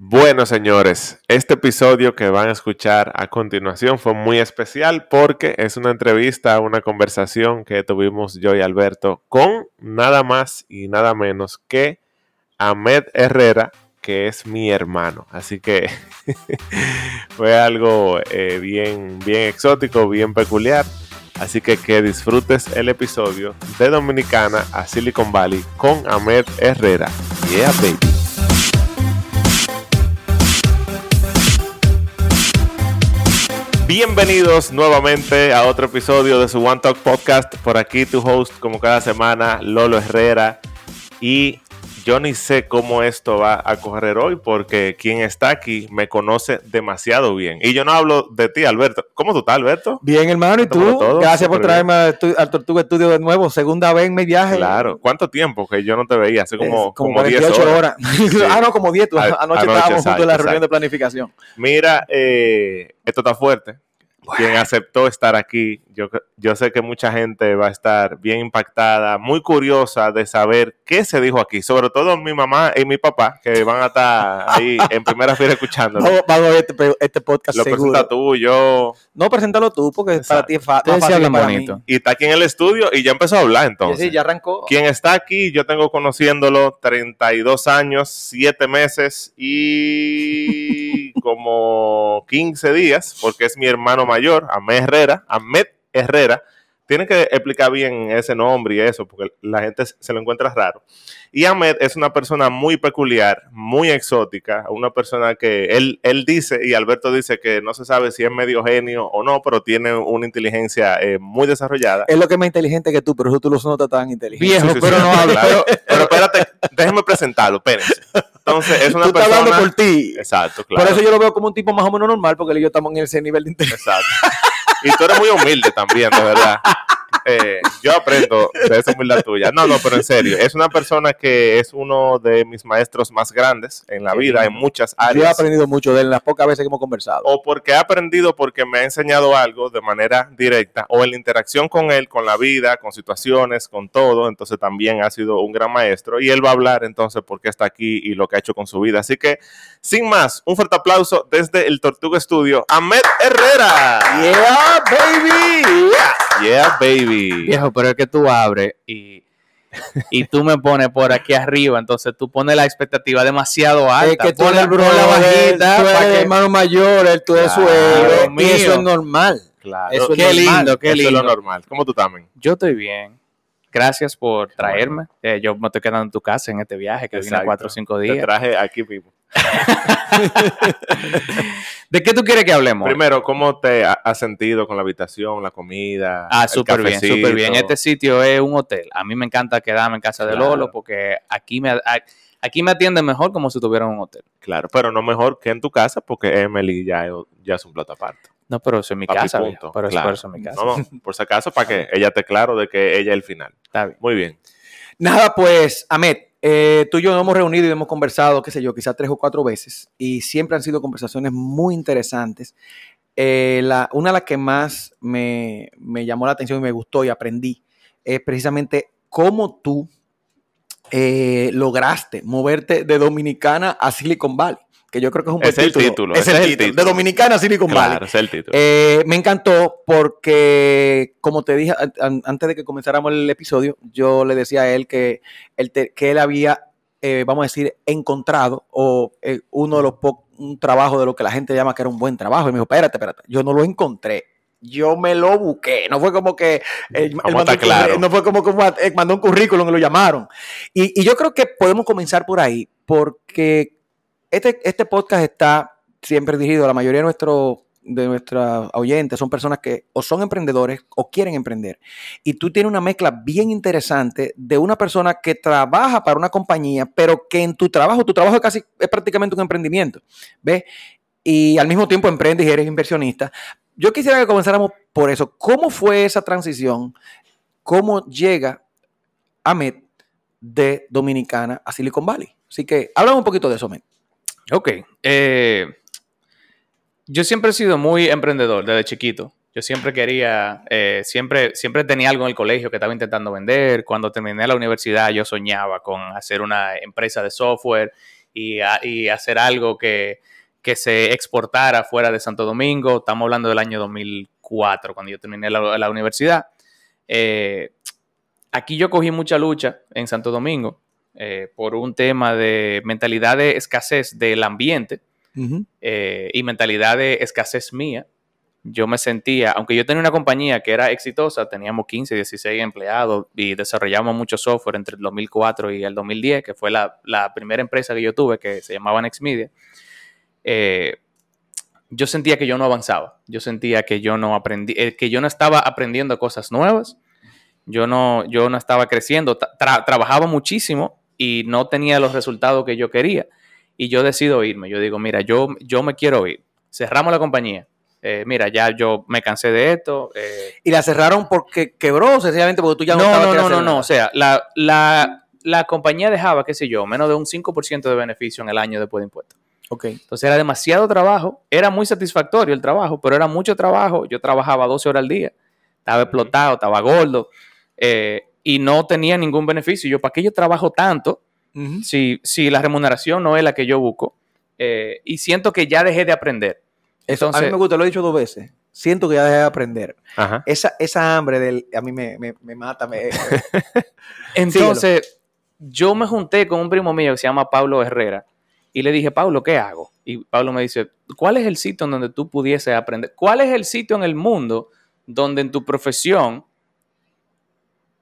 Bueno, señores, este episodio que van a escuchar a continuación fue muy especial porque es una entrevista, una conversación que tuvimos yo y Alberto con nada más y nada menos que Ahmed Herrera, que es mi hermano. Así que fue algo eh, bien, bien exótico, bien peculiar. Así que que disfrutes el episodio de Dominicana a Silicon Valley con Ahmed Herrera. Yeah, baby. Bienvenidos nuevamente a otro episodio de su One Talk Podcast. Por aquí tu host, como cada semana, Lolo Herrera. Y yo ni sé cómo esto va a correr hoy porque quien está aquí me conoce demasiado bien. Y yo no hablo de ti, Alberto. ¿Cómo tú estás, Alberto? Bien, hermano. ¿Y tú? Gracias por traerme al Tortuga Estudio de nuevo. Segunda vez en mi viaje. Claro. ¿Cuánto tiempo que yo no te veía? Hace como, como, 18 horas. ah, no, como 10. Anoche, estábamos juntos en la reunión de planificación. Mira, eh, esto está fuerte quien aceptó estar aquí. Yo, yo sé que mucha gente va a estar bien impactada, muy curiosa de saber qué se dijo aquí, sobre todo mi mamá y mi papá, que van a estar ahí en primera fila escuchando. Vamos, a ver este, este, podcast Lo presenta tú, yo... No, preséntalo tú, porque para ti es fácil. bonito. Y está aquí en el estudio y ya empezó a hablar entonces. Sí, ya arrancó. Quien está aquí, yo tengo conociéndolo 32 años, 7 meses y como 15 días, porque es mi hermano mayor, Ahmed Herrera, Ahmed Herrera, tiene que explicar bien ese nombre y eso, porque la gente se lo encuentra raro. Y Ahmed es una persona muy peculiar, muy exótica, una persona que él, él dice, y Alberto dice que no se sabe si es medio genio o no, pero tiene una inteligencia eh, muy desarrollada. Es lo que es más inteligente que tú, pero eso tú lo notas tan inteligente. Viejo, pero no habla. Pero, espérate, déjeme presentarlo, espérense. Entonces, es una tú persona. hablando por ti. Exacto, claro. Por eso yo lo veo como un tipo más o menos normal, porque él y yo estamos en ese nivel de inteligencia. Exacto. Y tú eres muy humilde también, de verdad. Eh, yo aprendo de esa humildad tuya. No, no, pero en serio, es una persona que es uno de mis maestros más grandes en la vida, en muchas áreas. Yo he aprendido mucho de él en las pocas veces que hemos conversado. O porque he aprendido porque me ha enseñado algo de manera directa, o en la interacción con él, con la vida, con situaciones, con todo. Entonces también ha sido un gran maestro. Y él va a hablar entonces por qué está aquí y lo que ha hecho con su vida. Así que, sin más, un fuerte aplauso desde el Tortuga Studio, Ahmed Herrera. Yeah, baby. Yeah, baby. Viejo, pero es que tú abres y, y tú me pones por aquí arriba, entonces tú pones la expectativa demasiado alta. Es que tú pones el la bajita, tú eres el hermano mayor, él, tú eres su héroe, y eso es normal. Claro. Eso es normal. lindo, qué Eso es lindo. lo normal. ¿Cómo tú también? Yo estoy bien. Gracias por traerme. Eh, yo me estoy quedando en tu casa en este viaje que vine Exacto. cuatro o cinco Te días. traje aquí mismo. ¿De qué tú quieres que hablemos? Primero, ¿cómo te ha- has sentido con la habitación, la comida? Ah, súper bien, súper bien. Este sitio es un hotel. A mí me encanta quedarme en casa de Claro. Lolo porque aquí me, aquí me atienden mejor como si tuviera un hotel. Claro, pero no mejor que en tu casa porque Emily ya, es- ya es un plato aparte. No, pero eso es mi Papi, casa. punto. Pero eso- Claro. por eso es mi casa. No, no, por si acaso, para que ella esté claro de que ella es el final. Está bien. Muy bien. Nada, pues, Ahmed, eh, tú y yo nos hemos reunido y hemos conversado, qué sé yo, quizás tres o cuatro veces, y siempre han sido conversaciones muy interesantes. Eh, la, una de las que más me, me llamó la atención y me gustó y aprendí es precisamente cómo tú eh, lograste moverte de Dominicana a Silicon Valley, que yo creo que es un buen Es el título, Es el es el título. De Dominicana Silicon Valley. Claro, es el título. Eh, me encantó porque, como te dije an- an- antes de que comenzáramos el episodio, yo le decía a él que él, que él había, eh, vamos a decir, encontrado o eh, uno de los un trabajo de lo que la gente llama que era un buen trabajo. Y me dijo, espérate, espérate, yo no lo encontré. Yo me lo busqué. No fue como que él, él mandó, claro. no fue como que mandó un currículum y lo llamaron. Y, y yo creo que podemos comenzar por ahí, porque este, este podcast está siempre dirigido a la mayoría de nuestros de nuestros oyentes son personas que o son emprendedores o quieren emprender. Y tú tienes una mezcla bien interesante de una persona que trabaja para una compañía, pero que en tu trabajo, tu trabajo casi es prácticamente un emprendimiento, ¿ves? Y al mismo tiempo emprendes y eres inversionista. Yo quisiera que comenzáramos por eso. ¿Cómo fue esa transición? ¿Cómo llega Ahmed de Dominicana a Silicon Valley? Así que háblame un poquito de eso, Ahmed. Ok. eh, yo siempre he sido muy emprendedor desde chiquito. Yo siempre quería, eh, siempre, siempre tenía algo en el colegio que estaba intentando vender. Cuando terminé la universidad yo soñaba con hacer una empresa de software y, hacer algo que, se exportara fuera de Santo Domingo. Estamos hablando del año 2004, cuando yo terminé la, universidad. Eh, aquí yo cogí mucha lucha en Santo Domingo eh, por un tema de mentalidad de escasez del ambiente eh, y mentalidad de escasez mía yo me sentía, aunque yo tenía una compañía que era exitosa, teníamos 15, 16 empleados y desarrollamos mucho software entre el 2004 y el 2010, que fue la, primera empresa que yo tuve, que se llamaba Nexmedia, eh, yo sentía que yo no avanzaba, yo sentía que yo no aprendí, eh, que yo no estaba aprendiendo cosas nuevas, yo no, yo no estaba creciendo, trabajaba muchísimo y no tenía los resultados que yo quería. Y yo decido irme, yo digo, mira, yo, yo me quiero ir. Cerramos la compañía, eh, mira, ya yo me cansé de esto. Eh. ¿Y la cerraron porque quebró sencillamente porque tú ya no, no No, no, no, no, o sea, la, la, compañía dejaba, qué sé yo, menos de un 5% de beneficio en el año después de impuestos. Ok. Entonces era demasiado trabajo, era muy satisfactorio el trabajo, pero era mucho trabajo. Yo trabajaba 12 horas al día, estaba explotado, estaba gordo eh, y no tenía ningún beneficio. Yo, ¿para qué yo trabajo tanto si, si la remuneración no es la que yo busco? y siento que ya dejé de aprender a mí me gusta, lo he dicho dos veces. Siento que ya dejé de aprender. Esa, esa hambre del, a mí me, mata. Entonces, yo me junté con un primo mío que se llama Pablo Herrera y le dije, Pablo, ¿qué hago? Y Pablo me dice, ¿cuál es el sitio en donde tú pudieses aprender? ¿Cuál es el sitio en el mundo donde en tu profesión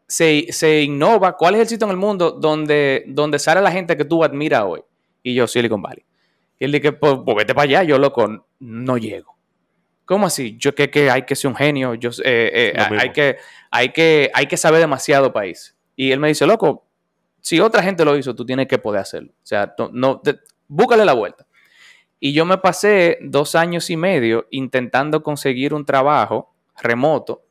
se, innova? ¿Cuál es el sitio en el mundo donde, donde sale la gente que tú admiras hoy? Y yo, Silicon Valley. Y él dije, pues, pues, vete para allá, yo loco, no llego. ¿Cómo así? Yo que, que hay que ser un genio, yo, eh, eh, hay, que, hay, que, hay que saber demasiado país. Y él me dice, loco, si otra gente lo hizo, tú tienes que poder hacerlo. O sea, no, búscale la vuelta. Y yo me pasé dos años y medio intentando conseguir un trabajo remoto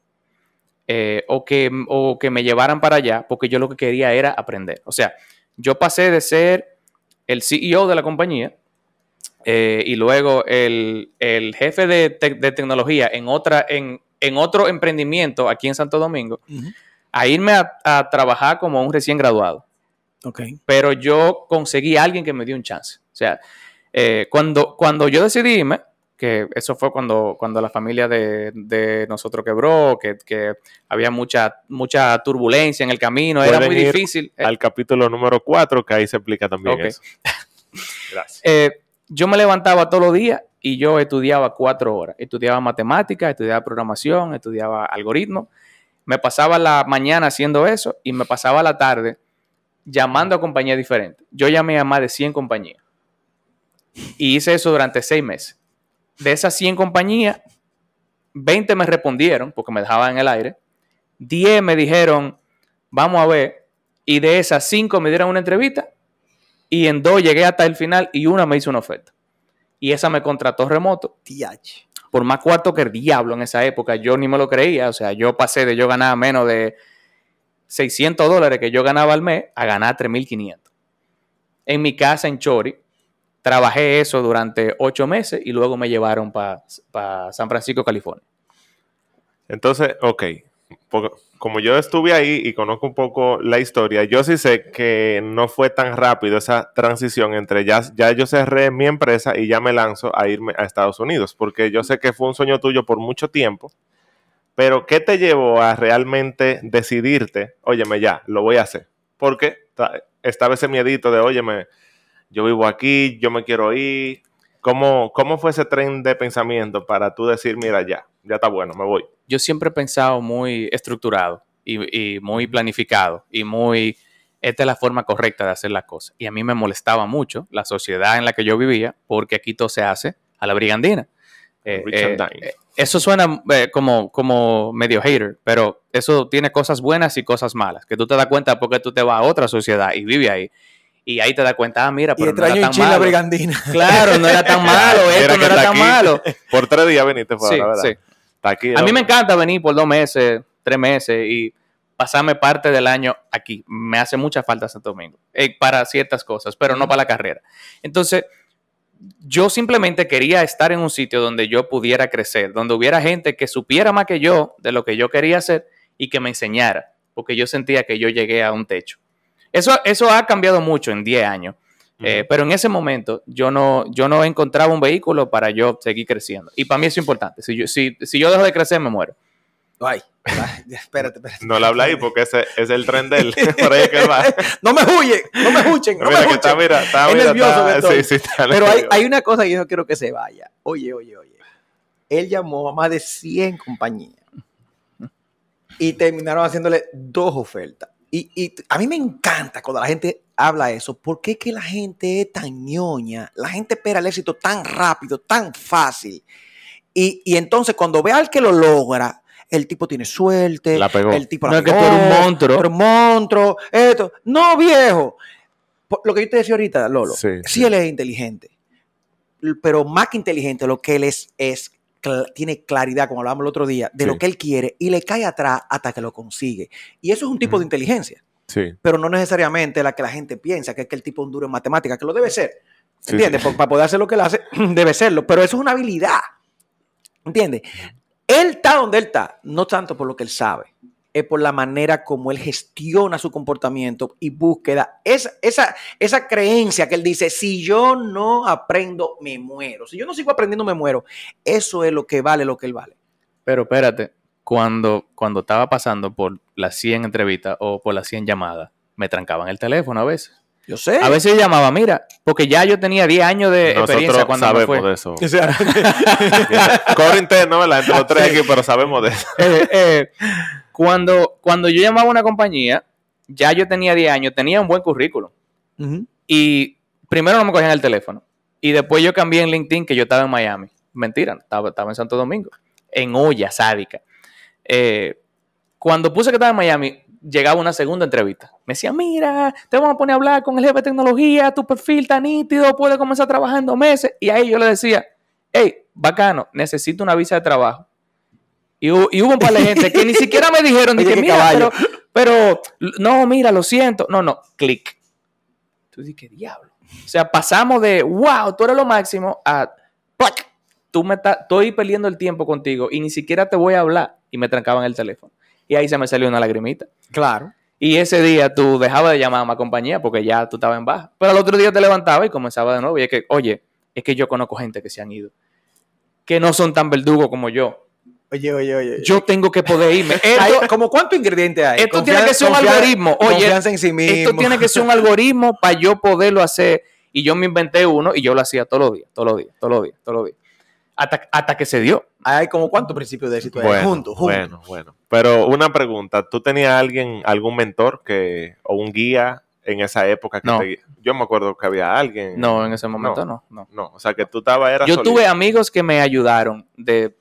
eh, o, que, o que me llevaran para allá, porque yo lo que quería era aprender. O sea, yo pasé de ser el CEO de la compañía eh, y luego el, jefe de, tecnología en, otra, en, otro emprendimiento aquí en Santo Domingo, a irme a, trabajar como un recién graduado. Okay. Pero yo conseguí a alguien que me dio un chance. O sea, eh, cuando, cuando yo decidí irme, que eso fue cuando, cuando la familia de, nosotros quebró, que, había mucha, mucha turbulencia en el camino, era muy difícil. Al capítulo número 4, que ahí se explica también eso. Gracias. Eh, yo me levantaba todos los días y yo estudiaba cuatro horas. Estudiaba matemáticas, estudiaba programación, estudiaba algoritmos. Me pasaba la mañana haciendo eso y me pasaba la tarde llamando a compañías diferentes. Yo llamé a más de 100 compañías y hice eso durante seis meses. De esas 100 compañías, 20 me respondieron porque me dejaban en el aire. 10 me dijeron, vamos a ver. Y de esas 5 me dieron una entrevista y en dos llegué hasta el final y una me hizo una oferta. Y esa me contrató remoto. Por más cuarto que el diablo en esa época, yo ni me lo creía. O sea, yo pasé de yo ganar menos de 600 dólares que yo ganaba al mes a ganar 3.500. En mi casa en Chori, trabajé eso durante ocho meses y luego me llevaron para San Francisco, California. Entonces, ok, como yo estuve ahí y conozco un poco la historia, yo sí sé que no fue tan rápido esa transición entre ya, ya yo cerré mi empresa y ya me lanzo a irme a Estados Unidos, porque yo sé que fue un sueño tuyo por mucho tiempo, pero ¿qué te llevó a realmente decidirte, óyeme ya, lo voy a hacer? Porque estaba ese miedito de, óyeme, yo vivo aquí, yo me quiero ir. ¿Cómo, ¿Cómo fue ese tren de pensamiento para tú decir, mira, ya, ya está bueno, me voy? yo siempre he pensado muy estructurado y, muy planificado y muy, esta es la forma correcta de hacer las cosas. Y a mí me molestaba mucho la sociedad en la que yo vivía porque aquí todo se hace a la brigandina. Eh, eh, eh, eso suena como, como medio hater, pero eso tiene cosas buenas y cosas malas, que tú te das cuenta porque tú te vas a otra sociedad y vives ahí. Y ahí te das cuenta, ah, mira, pero no era tan malo. Brigandina. Claro, no era tan malo, esto no era tan malo. Por tres días veniste fuera, la verdad. Sí a mí me encanta venir por dos meses, tres meses y pasarme parte del año aquí. Me hace mucha falta Santo Domingo eh, para ciertas cosas, pero no para la carrera. Entonces, yo simplemente quería estar en un sitio donde yo pudiera crecer, donde hubiera gente que supiera más que yo de lo que yo quería hacer y que me enseñara, porque yo sentía que yo llegué a un techo. Eso, eso ha cambiado mucho en 10 años. Eh, pero en ese momento yo no, yo no encontraba un vehículo para yo seguir creciendo. Y para mí eso es importante. Si yo, si, si yo dejo de crecer, me muero. Ay, ay, espérate, espérate. No le habla ahí porque ese es el tren de él. Por ahí es que él va. No me huye, no me escuchen, no mira me que está, escuchen. mira, está, Es mira, nervioso está- que estoy. sí, sí, está Pero hay, hay una cosa que yo no quiero que se vaya. Oye, oye, oye. Él llamó a más de 100 compañías y terminaron haciéndole dos ofertas. Y, y a mí me encanta cuando la gente habla eso, porque es que la gente es tan ñoña, la gente espera el éxito tan rápido, tan fácil. Y, y entonces cuando ve al que lo logra, el tipo tiene suerte, La pegó. el tipo No, la es que tú pegó, eres un monstruo. eres un monstruo, esto. No, viejo. Por lo que yo te decía ahorita, Lolo, Sí, sí, sí. él es inteligente, pero más que inteligente, lo que él es, es cl- tiene claridad, como hablábamos el otro día, de Sí. lo que él quiere y le cae atrás hasta que lo consigue. Y eso es un tipo de inteligencia, Sí, pero no necesariamente la que la gente piensa, que es que el tipo es un duro en matemáticas, que lo debe ser. ¿Entiendes? sí. Para poder hacer lo que él hace, debe serlo, pero eso es una habilidad. ¿Entiendes? Él está donde él está, no tanto por lo que él sabe, es por la manera como él gestiona su comportamiento y búsqueda. Esa, esa, esa creencia que él dice, si yo no aprendo, me muero. Si yo no sigo aprendiendo, me muero. Eso es lo que vale lo que él vale. Pero espérate, cuando, cuando estaba pasando por las 100 entrevistas o por las 100 llamadas, me trancaban el teléfono a veces. Yo sé. A veces yo llamaba, mira, porque ya yo tenía 10 años de experiencia nosotros cuando me sabemos fue. de eso. O sea, Cobro interno, ¿verdad? Entre los tres aquí, pero sabemos de eso. Eh, eh, cuando, cuando yo llamaba a una compañía, ya yo tenía 10 años, tenía un buen currículum. Y primero no me cogían el teléfono. Y después yo cambié en LinkedIn que yo estaba en Miami. Mentira, estaba, estaba en Santo Domingo. En olla sádica. Eh, cuando puse que estaba en Miami, llegaba una segunda entrevista. Me decía, mira, te vamos a poner a hablar con el jefe de tecnología, tu perfil está nítido, puedes comenzar a trabajar en dos meses. Y ahí yo le decía, hey, bacano, necesito una visa de trabajo. Y, hu- y hubo un par de gente que ni siquiera me dijeron, dije, mira, caballo". pero, pero, no, mira, lo siento. No, no, clic. Tú dices, ¿qué diablo? O sea, pasamos de, wow, tú eres lo máximo, a, ¡plac! tú me estás, estoy perdiendo el tiempo contigo y ni siquiera te voy a hablar. Y me trancaban el teléfono. Y ahí se me salió una lagrimita. Claro. Y ese día tú dejabas de llamar a más compañía porque ya tú estabas en baja. Pero al otro día te levantabas y comenzaba de nuevo. Y es que, oye, es que yo conozco gente que se han ido. Que no son tan verdugos como yo. Oye, oye, oye. Yo tengo que poder irme. Esto, ¿Como cuántos ingredientes hay? esto tiene que ser un algoritmo. Oye, confianza en sí mismo. esto tiene que ser un algoritmo para yo poderlo hacer. Y yo me inventé uno y yo lo hacía todos los días, todos los días, todos los días, todos los días. Hasta, hasta que se dio. Hay como cuántos principios de éxito hay Bueno, juntos, juntos. bueno, bueno. Pero una pregunta, ¿tú tenías alguien, algún mentor que o un guía en esa época que No. te- Yo me acuerdo que había alguien. No, en ese momento no. no. No, o sea que tú estabas era Yo solito. tuve amigos que me ayudaron de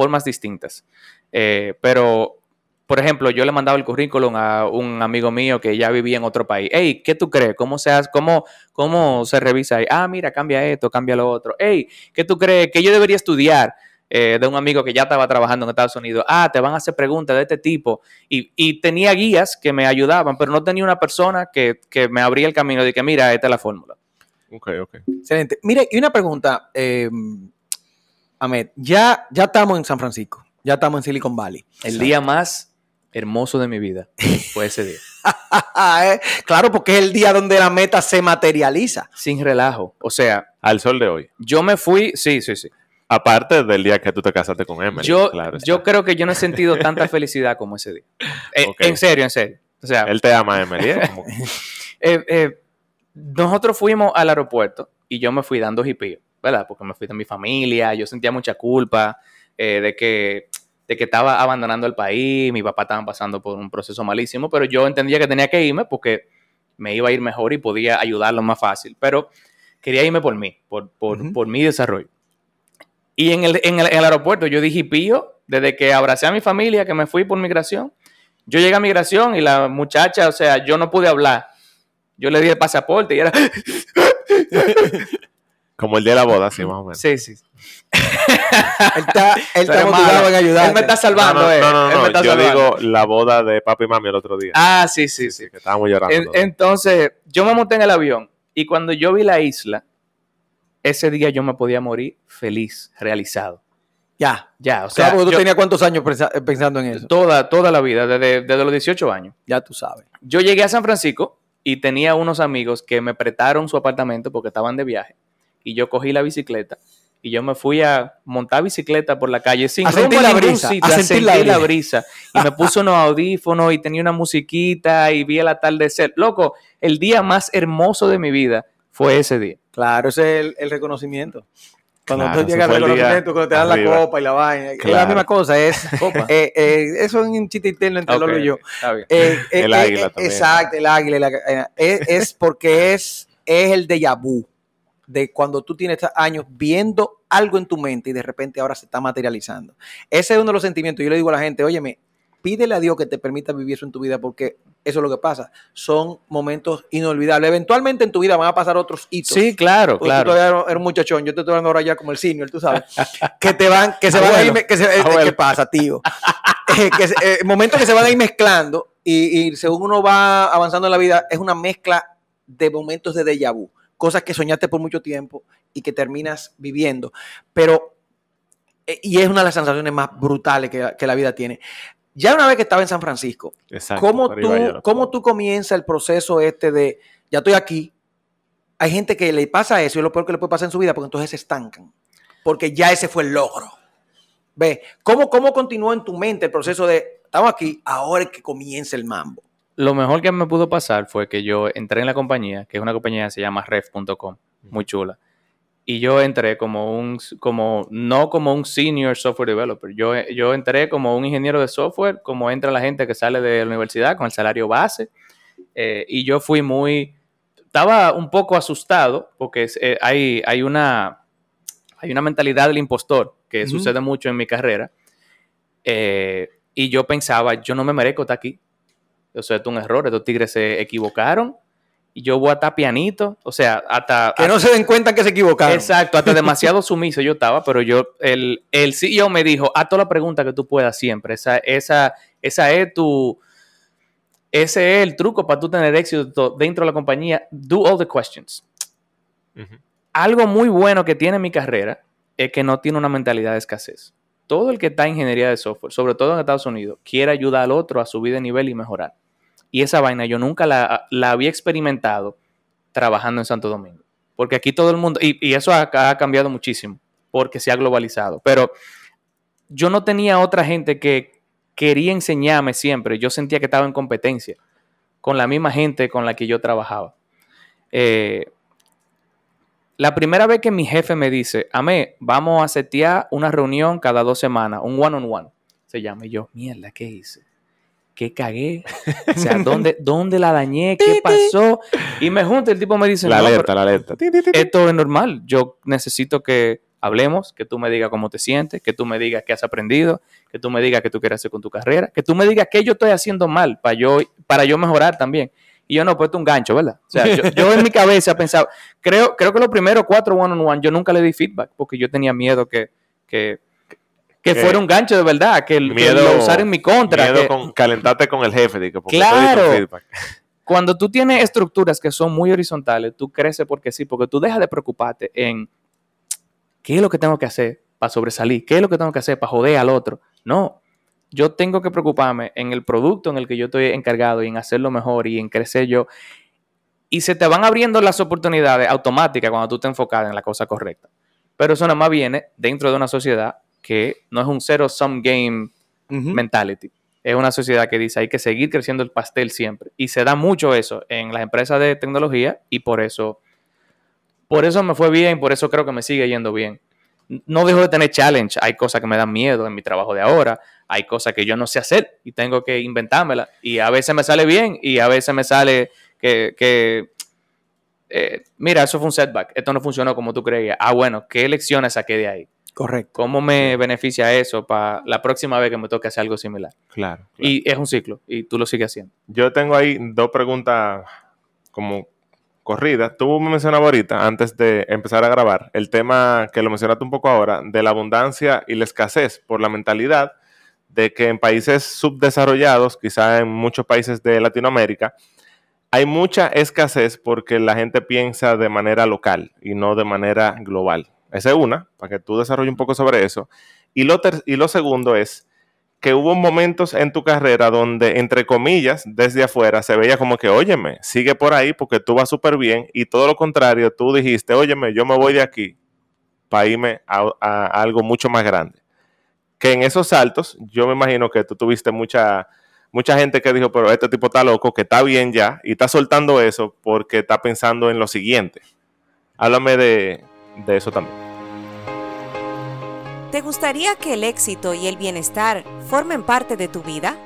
formas distintas. Eh, pero, por ejemplo, yo le mandaba el currículum a un amigo mío que ya vivía en otro país. Hey, ¿qué tú crees? ¿Cómo se, hace- cómo, cómo se revisa ahí? Ah, mira, cambia esto, cambia lo otro. Hey, ¿qué tú crees que yo debería estudiar? Eh, de un amigo que ya estaba trabajando en Estados Unidos. Ah, te van a hacer preguntas de este tipo. Y, y tenía guías que me ayudaban, pero no tenía una persona que, que me abría el camino de que, mira, esta es la fórmula. Ok, ok. Excelente. Mire, y una pregunta, eh, Ahmed, ya, ya estamos en San Francisco, ya estamos en Silicon Valley. El día más hermoso de mi vida fue ese día. Eh, claro, porque es el día donde la meta se materializa. Sin relajo. O sea, Al sol de hoy. yo me fui, sí, sí, sí. Aparte del día que tú te casaste con Emily. Yo, claro está. yo creo que yo no he sentido tanta felicidad como ese día. Eh. En serio, en serio. O sea, Él te ama, Emily. ¿eh? Como- eh, eh, nosotros fuimos al aeropuerto y yo me fui dando hipío, ¿verdad? Porque me fui de mi familia, yo sentía mucha culpa eh, de, que, de que estaba abandonando el país, mi papá estaba pasando por un proceso malísimo, pero yo entendía que tenía que irme porque me iba a ir mejor y podía ayudarlo más fácil, pero quería irme por mí, por, por, Ujú. por mi desarrollo. Y en el, en, el, en el aeropuerto yo dije hipío, desde que abracé a mi familia, que me fui por migración, yo llegué a migración y la muchacha, o sea, yo no pude hablar. Yo le di el pasaporte y era... como el día de la boda, sí, más o menos. Sí, sí. Él está, él está motivado en ayudar. Él me está No, salvando, no, eh. no, no, Él me no, está yo salvando. digo la boda de papi y mami el otro día. Ah, sí, sí, sí. que estábamos llorando. En- entonces, yo me monté en el avión y cuando yo vi la isla, ese día yo me podía morir feliz, realizado. Ya. Ya, o sea, porque tú yo- tenías cuántos años pensa- pensando en eso. toda, toda la vida, desde, desde los 18 años. Ya tú sabes. Yo llegué a San Francisco y tenía unos amigos que me prestaron su apartamento porque estaban de viaje. Y yo cogí la bicicleta y yo me fui a montar bicicleta por la calle sin A sentir la brisa, sitio, a sentir la la brisa. Y me puse unos audífonos y tenía una musiquita y vi el atardecer. Loco, el día más hermoso de mi vida fue ese día. Claro, ese es el, el reconocimiento. Cuando Claro, tú llegas al reconocimiento, cuando te dan la copa y la vaina, es la Claro. misma cosa, es eh, eh, eso es un chiste interno entre Ok, Lolo y yo. está bien. Eh, eh, El eh, águila eh, también. Exacto, el águila. la- es, es porque es, es el déjà vu de cuando tú tienes años viendo algo en tu mente y de repente ahora se está materializando. Ese es uno de los sentimientos. Yo le digo a la gente, óyeme, pídele a Dios que te permita vivir eso en tu vida porque eso es lo que pasa. Son momentos inolvidables. Eventualmente en tu vida van a pasar otros hitos. Sí, claro, Porque tú claro. todavía eres un muchachón, yo te estoy hablando ahora ya como el senior, tú sabes. Que te van, que se van a ir, que se, eh, Abuelo. ¿qué pasa, tío? Eh, que se- eh, momentos que se van a ir mezclando y, y según uno va avanzando en la vida, es una mezcla de momentos de déjà vu, cosas que soñaste por mucho tiempo y que terminas viviendo. Pero, eh, y es una de las sensaciones más brutales que, que la vida tiene. Ya una vez que estaba en San Francisco, Exacto, ¿Cómo tú, ¿Cómo tú comienza el proceso este de, ya estoy aquí? Hay gente que le pasa eso y es lo peor que le puede pasar en su vida porque entonces se estancan. Porque ya ese fue el logro. Ve, ¿cómo, cómo continuó en tu mente el proceso de, estamos aquí, ahora es que comienza el mambo? Lo mejor que me pudo pasar fue que yo entré en la compañía, que es una compañía que se llama ref.com, muy chula. Y yo entré como un, como, no como un senior software developer, yo, yo entré como un ingeniero de software, como entra la gente que sale de la universidad con el salario base. Eh, y yo fui muy, estaba un poco asustado porque eh, hay, hay, una, hay una mentalidad del impostor que sucede mucho en mi carrera. Eh, y yo pensaba, yo no me merezco estar aquí. O sea, esto es un error, estos tigres se equivocaron y yo voy a estar pianito, o sea, hasta... Que no se den cuenta que se equivocaron. Exacto, hasta demasiado sumiso yo estaba, pero yo, el, el CEO me dijo, haz toda la pregunta que tú puedas siempre, esa, esa, esa es tu, ese es el truco para tú tener éxito dentro de la compañía, do all the questions. Algo muy bueno que tiene mi carrera es que no tiene una mentalidad de escasez. Todo el que está en ingeniería de software, sobre todo en Estados Unidos, quiere ayudar al otro a subir de nivel y mejorar. Y esa vaina yo nunca la, había experimentado trabajando en Santo Domingo. Porque aquí todo el mundo, y, y eso ha, ha cambiado muchísimo, porque se ha globalizado. Pero yo no tenía otra gente que quería enseñarme siempre. Yo sentía que estaba en competencia con la misma gente con la que yo trabajaba. Eh, la primera vez que mi jefe me dice, Amé, vamos a setear una reunión cada dos semanas, un one-on-one, se llama. Y yo, mierda, ¿qué hice? ¿Qué cagué? O sea, ¿dónde, ¿dónde la dañé? ¿Qué pasó? Y me junta, el tipo me dice, La "No, pero- alerta, la alerta. Esto es normal. Yo necesito que hablemos, que tú me digas cómo te sientes, que tú me digas qué has aprendido, que tú me digas qué tú quieres hacer con tu carrera, que tú me digas qué yo estoy haciendo mal para yo, para yo mejorar también. Y yo no he puesto un gancho, ¿verdad? O sea, yo, yo en mi cabeza pensaba, creo, creo que los primeros cuatro one-on-one yo nunca le di feedback porque yo tenía miedo que, que, que Que- fuera un gancho de verdad, que, que Miedo- lo usara en mi contra. Miedo que- con calentarte con el jefe. digo, porque Claro. feedback. cuando tú tienes estructuras que son muy horizontales, tú creces porque sí, porque tú dejas de preocuparte en qué es lo que tengo que hacer para sobresalir, qué es lo que tengo que hacer para joder al otro. No, yo tengo que preocuparme en el producto en el que yo estoy encargado y en hacerlo mejor y en crecer yo. Y se te van abriendo las oportunidades automáticas cuando tú te enfocas en la cosa correcta. Pero eso nada más viene dentro de una sociedad que no es un zero-sum game Ujú. mentality. Es una sociedad que dice hay que seguir creciendo el pastel siempre. Y se da mucho eso en las empresas de tecnología y por eso, por eso me fue bien, por eso creo que me sigue yendo bien. No dejo de tener challenge. Hay cosas que me dan miedo en mi trabajo de ahora. Hay cosas que yo no sé hacer y tengo que inventármelas. Y a veces me sale bien y a veces me sale que, que, eh, mira, eso fue un setback. Esto no funcionó como tú creías. Ah, bueno, ¿qué lecciones saqué de ahí? Correcto. ¿Cómo me beneficia eso para la próxima vez que me toque hacer algo similar? Claro. claro. Y es un ciclo y tú lo sigues haciendo. Yo tengo ahí dos preguntas como corridas. Tú me mencionabas ahorita, antes de empezar a grabar, el tema que lo mencionaste un poco ahora, de la abundancia y la escasez, por la mentalidad de que en países subdesarrollados, quizá en muchos países de Latinoamérica, hay mucha escasez porque la gente piensa de manera local y no de manera global. Esa es una, para que tú desarrolles un poco sobre eso. Y lo, y lo segundo es que hubo momentos en tu carrera donde, entre comillas, desde afuera se veía como que, óyeme, sigue por ahí porque tú vas súper bien y todo lo contrario, tú dijiste, óyeme, yo me voy de aquí para irme a, algo mucho más grande. Que en esos saltos, yo me imagino que tú tuviste mucha, mucha gente que dijo, pero este tipo está loco, que está bien ya, y está soltando eso porque está pensando en lo siguiente. Háblame de, de eso también. ¿Te gustaría que el éxito y el bienestar formen parte de tu vida?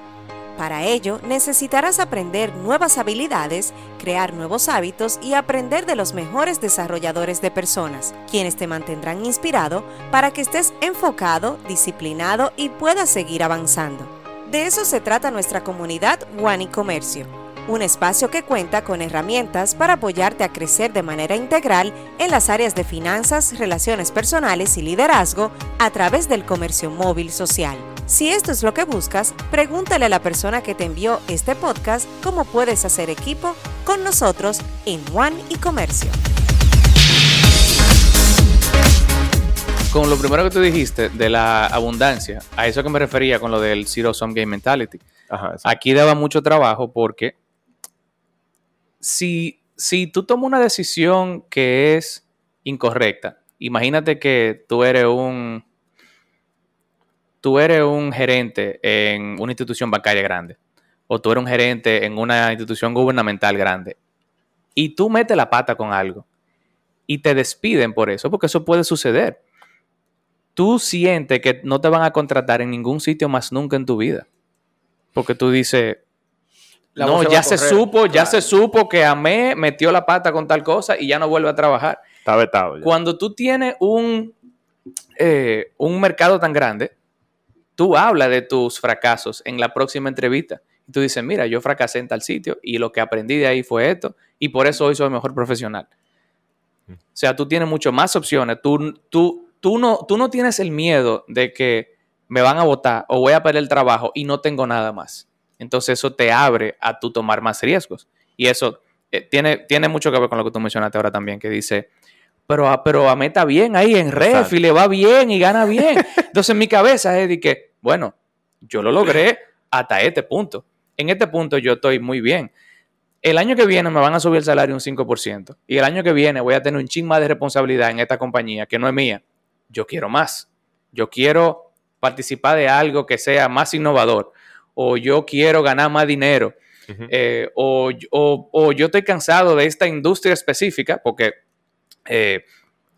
Para ello, necesitarás aprender nuevas habilidades, crear nuevos hábitos y aprender de los mejores desarrolladores de personas, quienes te mantendrán inspirado para que estés enfocado, disciplinado y puedas seguir avanzando. De eso se trata nuestra comunidad One y Comercio un espacio que cuenta con herramientas para apoyarte a crecer de manera integral en las áreas de finanzas, relaciones personales y liderazgo a través del comercio móvil social. Si esto es lo que buscas, pregúntale a la persona que te envió este podcast cómo puedes hacer equipo con nosotros en One y Comercio. Con lo primero que tú dijiste de la abundancia, a eso que me refería con lo del Zero Sum Game Mentality. Aquí daba mucho trabajo porque si, si tú tomas una decisión que es incorrecta, imagínate que tú eres un tú eres un gerente en una institución bancaria grande o tú eres un gerente en una institución gubernamental grande y tú metes la pata con algo y te despiden por eso, porque eso puede suceder. Tú sientes que no te van a contratar en ningún sitio más nunca en tu vida. Porque tú dices, no, ya se supo, ya se supo que Amé metió la pata con tal cosa y ya no vuelve a trabajar. Está vetado. Cuando tú tienes un, eh, un mercado tan grande, tú hablas de tus fracasos en la próxima entrevista. Y tú dices, mira, yo fracasé en tal sitio y lo que aprendí de ahí fue esto y por eso hoy soy mejor profesional. Mm. O sea, tú tienes mucho más opciones. Tú, tú, tú, no, tú no tienes el miedo de que me van a votar o voy a perder el trabajo y no tengo nada más. Entonces eso te abre a tú tomar más riesgos. Y eso eh, tiene, tiene mucho que ver con lo que tú mencionaste ahora también, que dice, pero, a, pero a meta bien ahí en ref y le va bien y gana bien. Entonces en mi cabeza es de que, bueno, yo lo logré hasta este punto. En este punto yo estoy muy bien. El año que viene me van a subir el salario un 5%. Y el año que viene voy a tener un ching más de responsabilidad en esta compañía que no es mía. Yo quiero más. Yo quiero participar de algo que sea más innovador o yo quiero ganar más dinero, eh, o, yo estoy cansado de esta industria específica, porque eh,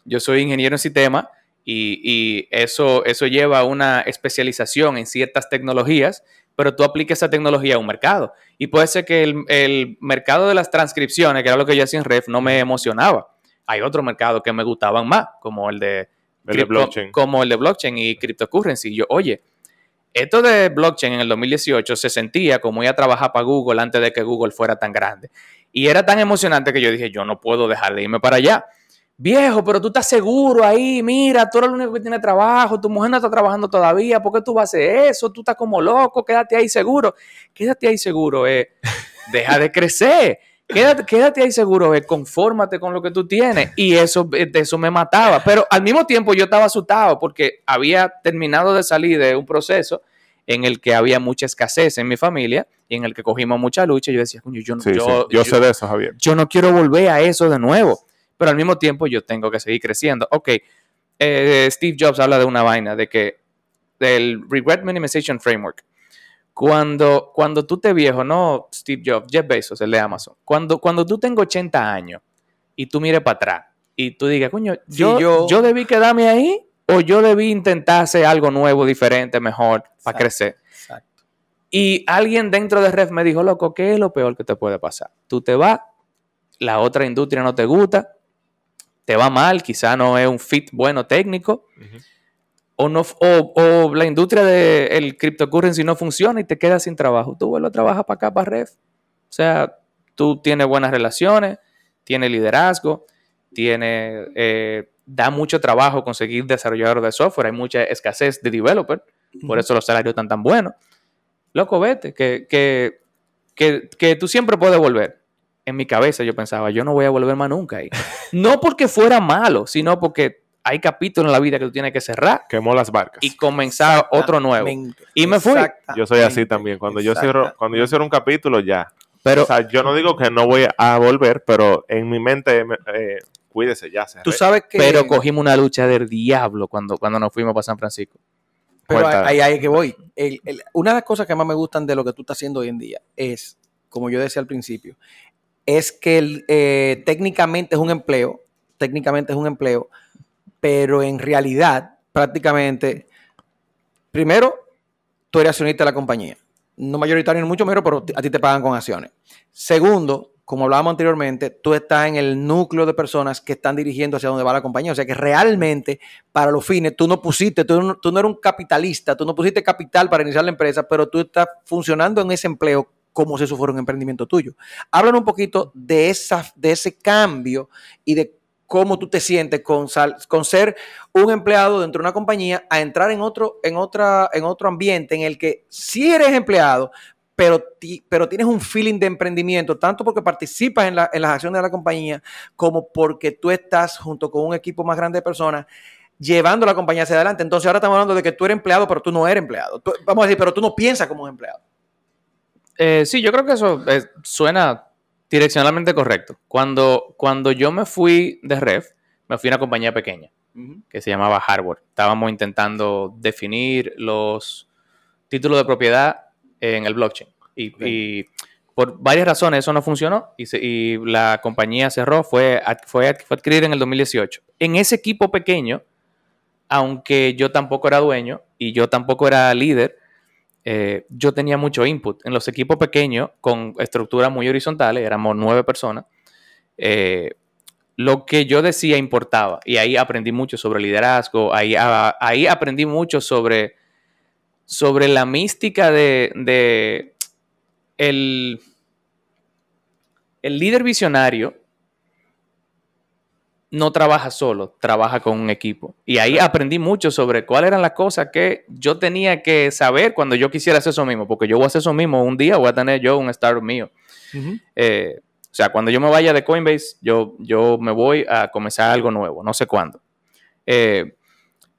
yo soy ingeniero en sistema y, eso, eso lleva a una especialización en ciertas tecnologías, pero tú aplicas esa tecnología a un mercado. Y puede ser que el, mercado de las transcripciones, que era lo que yo hacía en Ref, no me emocionaba. Hay otro mercado que me gustaban más, como el de, blockchain. Como el de blockchain y cryptocurrency. Yo, oye, esto de blockchain en el 2018 se sentía como ir a trabajar para Google antes de que Google fuera tan grande. Y era tan emocionante que yo dije, yo no puedo dejar de irme para allá. Viejo, pero tú estás seguro ahí, mira, tú eres el único que tiene trabajo, tu mujer no está trabajando todavía, ¿por qué tú vas a hacer eso? Tú estás como loco, quédate ahí seguro. Quédate ahí seguro, eh. Deja de crecer. Quédate, quédate ahí seguro, eh. confórmate con lo que tú tienes. Y eso, eh, eso me mataba. Pero al mismo tiempo yo estaba asustado porque había terminado de salir de un proceso en el que había mucha escasez en mi familia y en el que cogimos mucha lucha. Yo decía, yo, yo, yo, sé de eso, Javier. Yo no quiero volver a eso de nuevo. Pero al mismo tiempo yo tengo que seguir creciendo. Ok, eh, Steve Jobs habla de una vaina, de que del Regret Minimization Framework cuando, cuando tú te viejo, no Steve Jobs, Jeff Bezos, el de Amazon, cuando, cuando tú tengo 80 años y tú mires para atrás y tú digas, coño, yo, yo, debí quedarme ahí o yo debí intentar hacer algo nuevo, diferente, mejor, para crecer. Exacto. Y alguien dentro de Ref me dijo, loco, ¿qué es lo peor que te puede pasar? Tú te vas, la otra industria no te gusta, te va mal, quizá no es un fit bueno técnico o, no, o, la industria del cryptocurrency no funciona y te quedas sin trabajo. Tú vuelves a trabajar para acá, para Ref. O sea, tú tienes buenas relaciones, tienes liderazgo, tiene, eh, da mucho trabajo conseguir desarrolladores de software, hay mucha escasez de developers, por eso los salarios están tan buenos. Loco, vete, que, que, que, que tú siempre puedes volver. En mi cabeza yo pensaba, yo no voy a volver más nunca ahí. no porque fuera malo, sino porque hay capítulos en la vida que tú tienes que cerrar Quemó las barcas. y comenzar otro nuevo. Y me fui. exactamente, Yo soy así también. Cuando yo cierro, cuando yo cierro un capítulo, ya. Pero o sea, yo no digo que no voy a volver, pero en mi mente, me- eh, cuídese ya. cerré. Tú sabes que... pero cogimos una lucha del diablo cuando, cuando nos fuimos para San Francisco. Pero ahí, ahí es que voy. El- el- una de las cosas que más me gustan de lo que tú estás haciendo hoy en día es, como yo decía al principio, es que el, eh, técnicamente es un empleo, técnicamente es un empleo, pero en realidad, prácticamente, primero, tú eres accionista de la compañía. No mayoritario ni mucho menos, pero a ti te pagan con acciones. Segundo, como hablábamos anteriormente, tú estás en el núcleo de personas que están dirigiendo hacia donde va la compañía. O sea que realmente, para los fines, tú no pusiste, tú no, tú no eres un capitalista, tú no pusiste capital para iniciar la empresa, pero tú estás funcionando en ese empleo como si eso fuera un emprendimiento tuyo. Háblanos un poquito de, esa, de ese cambio y de cómo tú te sientes con, ser un empleado dentro de una compañía a entrar en otro, en otra, en otro ambiente en el que sí eres empleado, pero, pero tienes un feeling de emprendimiento, tanto porque participas en, la- en las acciones de la compañía, como porque tú estás junto con un equipo más grande de personas llevando la compañía hacia adelante. Entonces ahora estamos hablando de que tú eres empleado, pero tú no eres empleado. Vamos a decir, pero tú no piensas como un empleado. Eh, sí, yo creo que eso eh, suena direccionalmente correcto. Cuando, cuando yo me fui de Ref, me fui a una compañía pequeña que se llamaba Hardware. Estábamos intentando definir los títulos de propiedad en el blockchain. Y, por varias razones eso no funcionó y, se- y la compañía cerró, fue, fue, fue adquirida en el 2018. En ese equipo pequeño, aunque yo tampoco era dueño y yo tampoco era líder, eh, yo tenía mucho input. En los equipos pequeños, con estructuras muy horizontales, éramos nueve personas, eh, lo que yo decía importaba. Y ahí aprendí mucho sobre liderazgo, ahí, a- ahí aprendí mucho sobre, sobre la mística de, de el, el líder visionario no trabaja solo, trabaja con un equipo. Y ahí aprendí mucho sobre cuáles eran las cosas que yo tenía que saber cuando yo quisiera hacer eso mismo, porque yo voy a hacer eso mismo un día, voy a tener yo un startup mío. Eh, o sea, cuando yo me vaya de Coinbase, yo, yo me voy a comenzar algo nuevo, no sé cuándo. Eh,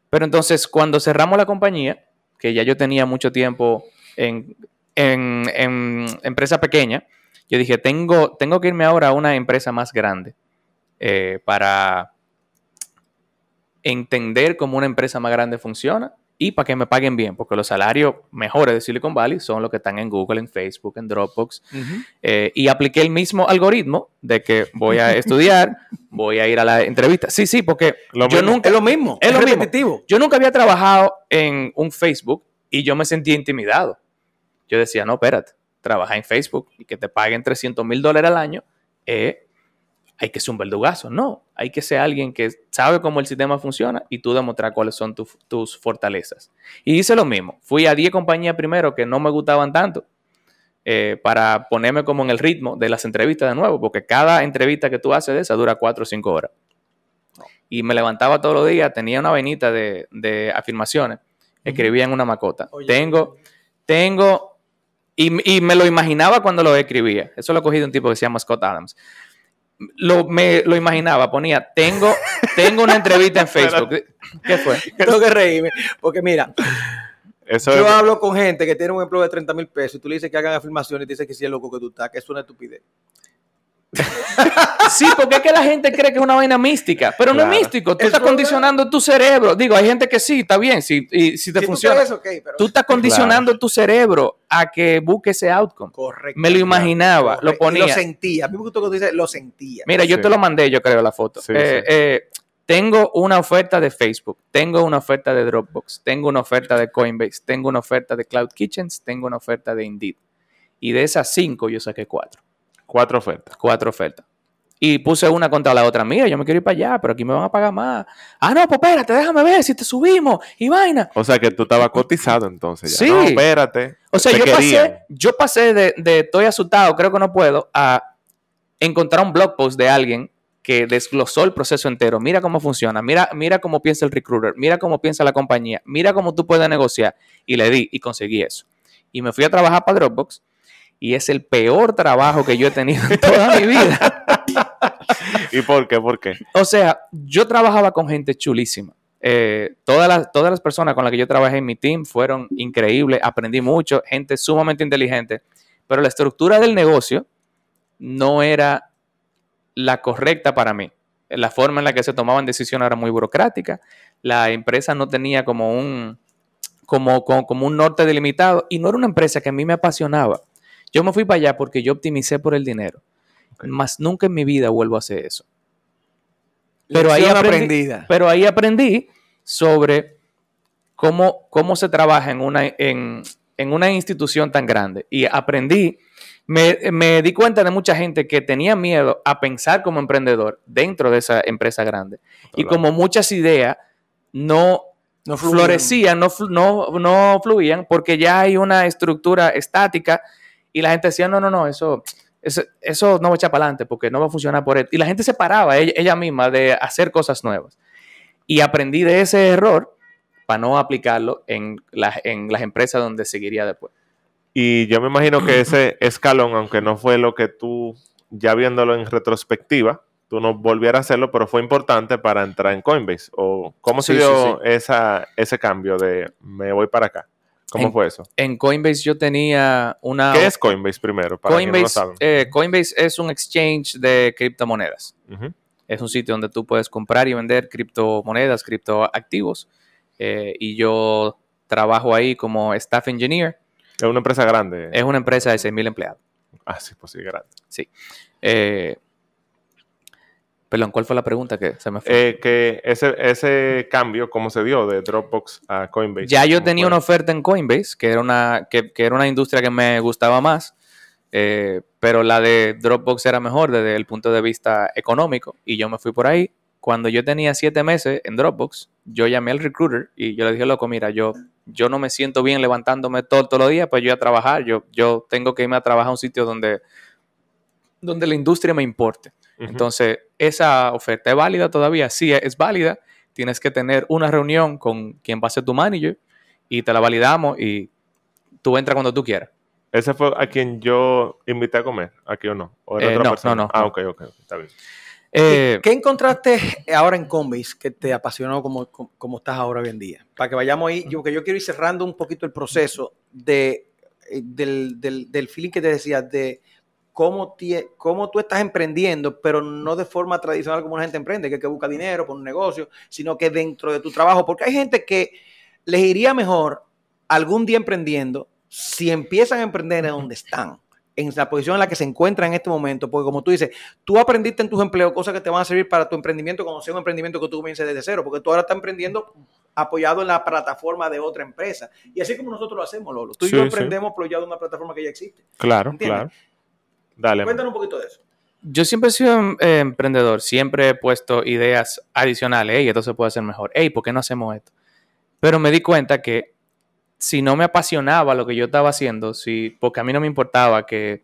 pero entonces, cuando cerramos la compañía, que ya yo tenía mucho tiempo en, en, en empresa pequeña, yo dije, tengo, tengo que irme ahora a una empresa más grande eh, para entender cómo una empresa más grande funciona y para que me paguen bien, porque los salarios mejores de Silicon Valley son los que están en Google, en Facebook, en Dropbox. Eh, y apliqué el mismo algoritmo de que voy a estudiar, voy a ir a la entrevista. Sí, sí, porque Lo yo mismo. nunca, Es lo mismo, Es es, lo mismo. yo nunca había trabajado en un Facebook y yo me sentía intimidado. Yo decía, no, espérate, trabaja en Facebook y que te paguen 300 mil dólares al año, eh, hay que ser un verdugazo. No, hay que ser alguien que sabe cómo el sistema funciona y tú demostrar cuáles son tu- tus fortalezas. Y hice lo mismo. Fui a 10 compañías primero que no me gustaban tanto eh, para ponerme como en el ritmo de las entrevistas de nuevo, porque cada entrevista que tú haces de esa dura 4 o 5 horas. Y me levantaba todos los días, tenía una vainita de, de afirmaciones, escribía en una macota. Oye. tengo, tengo, y, y me lo imaginaba cuando lo escribía. Eso lo cogí de un tipo que se llama Scott Adams. Lo, me lo imaginaba, ponía, tengo, tengo una entrevista en Facebook. ¿Qué fue? Tengo que reírme, porque mira, Eso yo es, hablo con gente que tiene un empleo de 30 mil pesos y tú le dices que hagan afirmaciones y te dice que sí es loco que tú estás, que es una estupidez. Sí, porque es que la gente cree que es una vaina mística, pero no es místico. Tú Es estás verdad. condicionando tu cerebro. Digo, hay gente que sí, está bien, sí, y si te Si tú funciona. crees, ok, pero- Tú estás condicionando tu cerebro a que busque ese outcome. Correcto. Me lo imaginaba, lo Correcto. Y ponía. lo sentía. A mí me gustó que tú dices, lo sentía. Mira, yo Sí. te lo mandé, yo creo, la foto. Sí, Eh, sí. eh, tengo una oferta de Facebook, tengo una oferta de Dropbox, tengo una oferta de Coinbase, tengo una oferta de Cloud Kitchens, tengo una oferta de Indeed. Y de esas cinco yo saqué cuatro. Cuatro ofertas. Cuatro ofertas. Y puse una contra la otra. Mira, yo me quiero ir para allá, pero aquí me van a pagar más. Ah, no, pues espérate, déjame ver si te subimos y vaina. O sea que tú estabas cotizado entonces. Ya. Sí. No, espérate. O sea, yo querían. pasé, yo pasé de, de estoy asustado, creo que no puedo, a encontrar un blog post de alguien que desglosó el proceso entero. Mira cómo funciona, mira, mira cómo piensa el recruiter, mira cómo piensa la compañía, mira cómo tú puedes negociar. Y le di y conseguí eso. Y me fui a trabajar para Dropbox y es el peor trabajo que yo he tenido en toda mi vida. ¿Y por qué? ¿Por qué? O sea, yo trabajaba con gente chulísima. Eh, todas, las, todas las personas con las que yo trabajé en mi team fueron increíbles, aprendí mucho, gente sumamente inteligente, pero la estructura del negocio no era la correcta para mí. La forma en la que se tomaban decisiones era muy burocrática, la empresa no tenía como un, como, como, un norte delimitado y no era una empresa que a mí me apasionaba. Yo me fui para allá porque yo optimicé por el dinero. Más nunca en mi vida vuelvo a hacer eso. Pero ahí, aprendí, pero ahí aprendí sobre cómo, cómo se trabaja en una, en, una institución tan grande. Y aprendí, me, di cuenta de mucha gente que tenía miedo a pensar como emprendedor dentro de esa empresa grande. Y como muchas ideas no, no florecían, no, no, no fluían, porque ya hay una estructura estática y la gente decía, no, no, no, eso eso, no va a echar para adelante porque no va a funcionar por él. Y la gente se paraba ella, misma de hacer cosas nuevas. Y aprendí de ese error para no aplicarlo en, en las empresas donde seguiría después. Y yo me imagino que ese escalón, aunque no fue lo que tú, ya viéndolo en retrospectiva, tú no volvieras a hacerlo, pero fue importante para entrar en Coinbase. ¿O cómo se dio Esa, ese cambio de me voy para acá? ¿Cómo fue eso? En Coinbase yo tenía una... ¿Qué es Coinbase primero? Para Coinbase, eh, Coinbase es un exchange de criptomonedas. Es un sitio donde tú puedes comprar y vender criptomonedas, criptoactivos. Eh, y yo trabajo ahí como staff engineer. ¿Es una empresa grande? Es una empresa de 6.000 empleados. Ah, sí, pues sí, grande. Sí. Eh, Perdón, ¿cuál fue la pregunta que se me fue? Eh, que ese, ese cambio, ¿cómo se dio de Dropbox a Coinbase? Ya yo tenía una oferta en Coinbase, que era una, que, era una industria que me gustaba más, eh, pero la de Dropbox era mejor desde el punto de vista económico, y yo me fui por ahí. Cuando yo tenía siete meses en Dropbox, yo llamé al recruiter y yo le dije, loco, mira, yo, yo no me siento bien levantándome todo, todos los días, pues yo a trabajar, yo, yo tengo que irme a trabajar a un sitio donde, donde la industria me importe. Entonces, esa oferta es válida todavía, sí es válida. Tienes que tener una reunión con quien va a ser tu manager y te la validamos y tú entras cuando tú quieras. ¿Ese fue a quien yo invité a comer? ¿Aquí o no? ¿O era eh, otra persona? no, Ah, ok, ok, está bien. Eh, ¿Qué, encontraste ahora en Combase que te apasionó como, como, estás ahora hoy en día? Para que vayamos ahí, yo, que yo quiero ir cerrando un poquito el proceso de, eh, del, del, del feeling que te decía de cómo, tú estás emprendiendo, pero no de forma tradicional como una gente emprende, que, que busca dinero por un negocio, sino que dentro de tu trabajo, porque hay gente que les iría mejor algún día emprendiendo si empiezan a emprender en donde están, en la posición en la que se encuentran en este momento, porque como tú dices, tú aprendiste en tus empleos cosas que te van a servir para tu emprendimiento, como sea un emprendimiento que tú comiences desde cero, porque tú ahora estás emprendiendo apoyado en la plataforma de otra empresa. Y así como nosotros lo hacemos, Lolo. Tú y yo emprendemos apoyado en una plataforma que ya existe. Claro, claro. Dale. Cuéntanos un poquito de eso. Yo siempre he sido eh, emprendedor, siempre he puesto ideas adicionales, hey, esto se puede hacer mejor, hey, ¿por qué no hacemos esto? Pero me di cuenta que si no me apasionaba lo que yo estaba haciendo, si, porque a mí no me importaba que